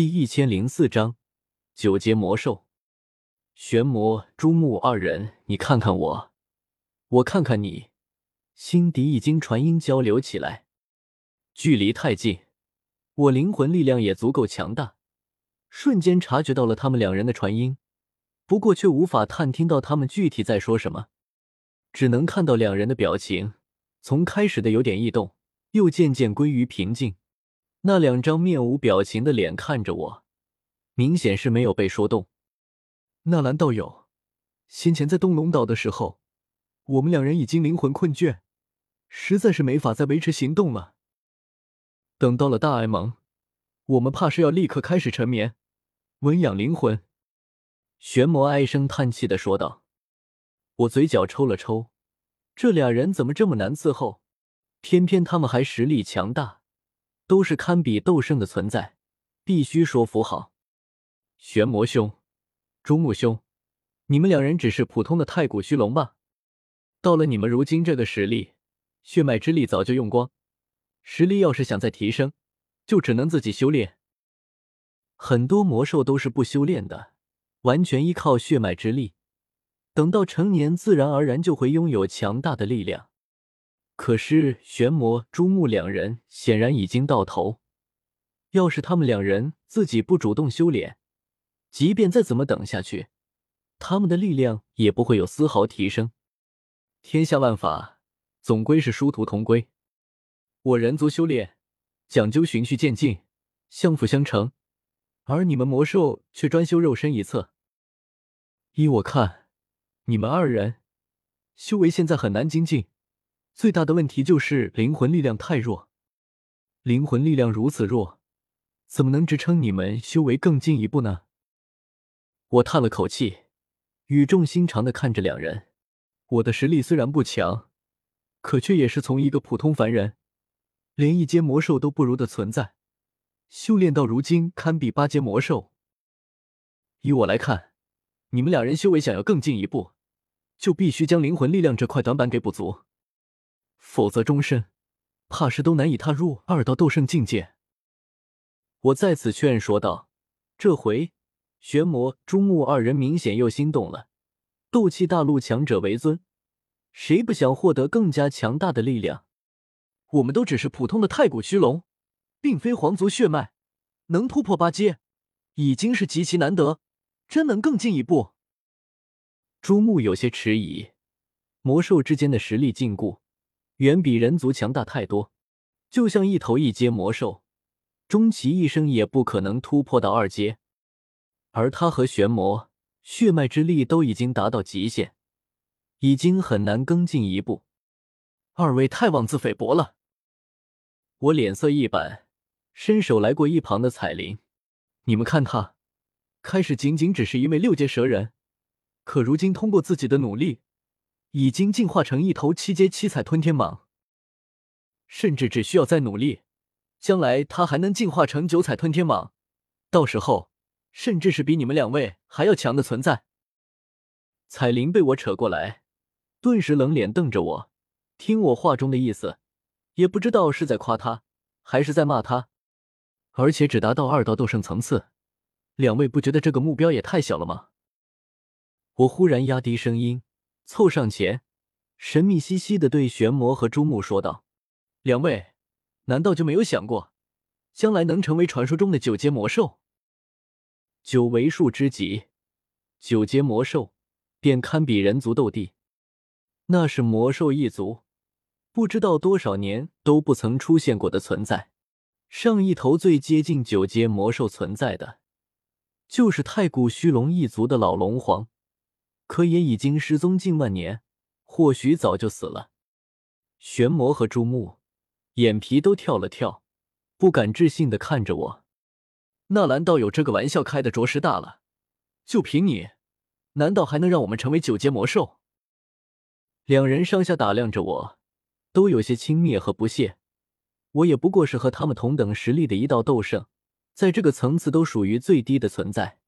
第一千零四章九阶魔兽。玄魔、朱木二人，你看看我，我看看你，心底已经传音交流起来。距离太近，我灵魂力量也足够强大，瞬间察觉到了他们两人的传音，不过却无法探听到他们具体在说什么，只能看到两人的表情，从开始的有点异动，又渐渐归于平静。那两张面无表情的脸看着我，明显是没有被说动。纳兰道友，先前在东龙岛的时候，我们两人已经灵魂困倦，实在是没法再维持行动了。等到了大艾蒙，我们怕是要立刻开始沉眠，温养灵魂。玄魔唉声叹气的说道。我嘴角抽了抽，这俩人怎么这么难伺候？偏偏他们还实力强大。都是堪比斗圣的存在，必须说服好。玄魔兄、朱木兄，你们两人只是普通的太古虚龙吧？到了你们如今这个实力，血脉之力早就用光，实力要是想再提升，就只能自己修炼。很多魔兽都是不修炼的，完全依靠血脉之力，等到成年，自然而然就会拥有强大的力量。可是玄魔、朱木两人显然已经到头。要是他们两人自己不主动修炼，即便再怎么等下去，他们的力量也不会有丝毫提升。天下万法，总归是殊途同归。我人族修炼讲究循序渐进，相辅相成，而你们魔兽却专修肉身一侧。依我看，你们二人修为现在很难精进。最大的问题就是灵魂力量太弱，灵魂力量如此弱，怎么能支撑你们修为更进一步呢？我叹了口气，语重心长的看着两人。我的实力虽然不强，可却也是从一个普通凡人，连一阶魔兽都不如的存在，修炼到如今堪比八阶魔兽。以我来看，你们两人修为想要更进一步，就必须将灵魂力量这块短板给补足。否则，终身怕是都难以踏入二道斗圣境界。我再次劝说道：“这回玄魔、朱木二人明显又心动了。斗气大陆强者为尊，谁不想获得更加强大的力量？我们都只是普通的太古虚龙，并非皇族血脉，能突破八阶已经是极其难得。真能更进一步？”朱木有些迟疑。魔兽之间的实力禁锢。远比人族强大太多，就像一头一阶魔兽，终其一生也不可能突破到二阶。而他和玄魔血脉之力都已经达到极限，已经很难更进一步。二位太妄自菲薄了！我脸色一板，伸手来过一旁的彩铃：“你们看他，开始仅仅只是一位六阶蛇人，可如今通过自己的努力。”已经进化成一头七阶七彩吞天蟒，甚至只需要再努力，将来他还能进化成九彩吞天蟒，到时候甚至是比你们两位还要强的存在。彩铃被我扯过来，顿时冷脸瞪着我，听我话中的意思，也不知道是在夸他还是在骂他，而且只达到二道斗圣层次，两位不觉得这个目标也太小了吗？我忽然压低声音。凑上前，神秘兮兮的对玄魔和朱木说道：“两位，难道就没有想过，将来能成为传说中的九阶魔兽？九为数之极，九阶魔兽便堪比人族斗帝。那是魔兽一族，不知道多少年都不曾出现过的存在。上一头最接近九阶魔兽存在的，就是太古虚龙一族的老龙皇。”可也已经失踪近万年，或许早就死了。玄魔和朱木眼皮都跳了跳，不敢置信的看着我。纳兰道友这个玩笑开的着实大了，就凭你，难道还能让我们成为九阶魔兽？两人上下打量着我，都有些轻蔑和不屑。我也不过是和他们同等实力的一道斗圣，在这个层次都属于最低的存在。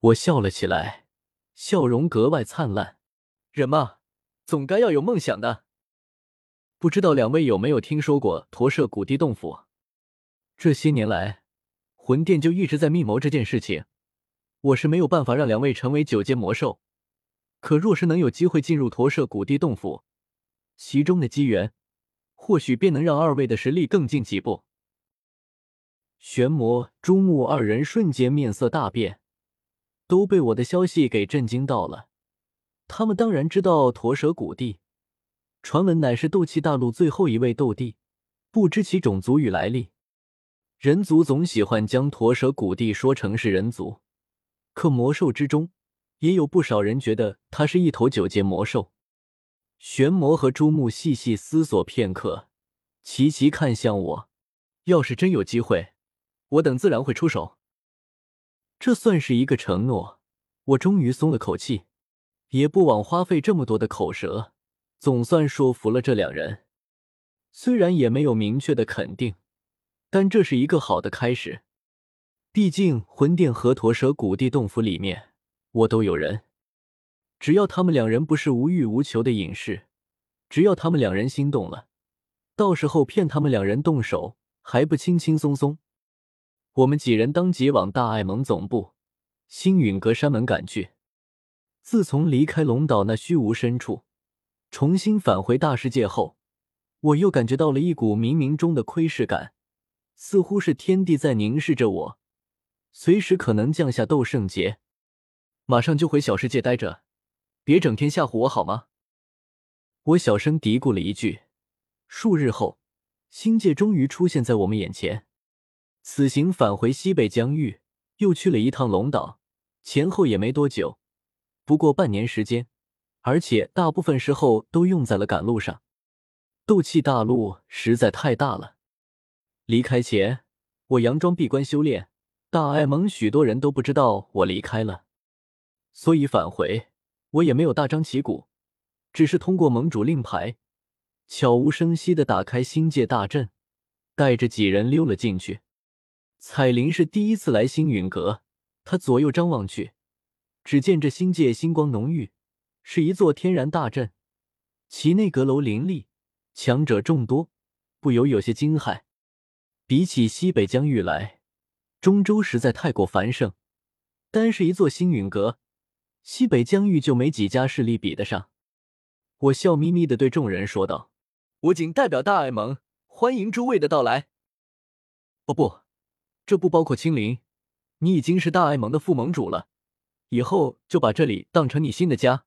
我笑了起来。笑容格外灿烂，人嘛，总该要有梦想的。不知道两位有没有听说过驼舍古地洞府？这些年来，魂殿就一直在密谋这件事情。我是没有办法让两位成为九阶魔兽，可若是能有机会进入驼舍古地洞府，其中的机缘，或许便能让二位的实力更进几步。玄魔、朱木二人瞬间面色大变，都被我的消息给震惊到了。他们当然知道驼蛇古地，传闻乃是斗气大陆最后一位斗帝，不知其种族与来历。人族总喜欢将驼蛇古地说成是人族，可魔兽之中也有不少人觉得它是一头九阶魔兽。玄魔和朱木细细思索片刻，齐齐看向我。要是真有机会。我等自然会出手，这算是一个承诺。我终于松了口气，也不枉花费这么多的口舌，总算说服了这两人。虽然也没有明确的肯定，但这是一个好的开始。毕竟魂殿和驼蛇谷地洞府里面，我都有人。只要他们两人不是无欲无求的隐士，只要他们两人心动了，到时候骗他们两人动手还不轻轻松松。我们几人当即往大爱盟总部星陨阁山门赶去。自从离开龙岛那虚无深处，重新返回大世界后，我又感觉到了一股冥冥中的窥视感，似乎是天地在凝视着我，随时可能降下斗圣劫。马上就回小世界待着，别整天吓唬我好吗？我小声嘀咕了一句。数日后，星界终于出现在我们眼前。此行返回西北疆域，又去了一趟龙岛，前后也没多久，不过半年时间，而且大部分时候都用在了赶路上。斗气大陆实在太大了。离开前，我佯装闭关修炼，大爱盟许多人都不知道我离开了，所以返回我也没有大张旗鼓，只是通过盟主令牌，悄无声息的打开星界大阵，带着几人溜了进去。彩铃是第一次来星陨阁，他左右张望去，只见这星界星光浓郁，是一座天然大阵，其内阁楼林立，强者众多，不由有些惊骇。比起西北疆域来，中州实在太过繁盛，单是一座星陨阁，西北疆域就没几家势力比得上。我笑眯眯的对众人说道：“我谨代表大爱盟，欢迎诸位的到来。”哦不。这不包括青灵，你已经是大爱盟的副盟主了，以后就把这里当成你新的家。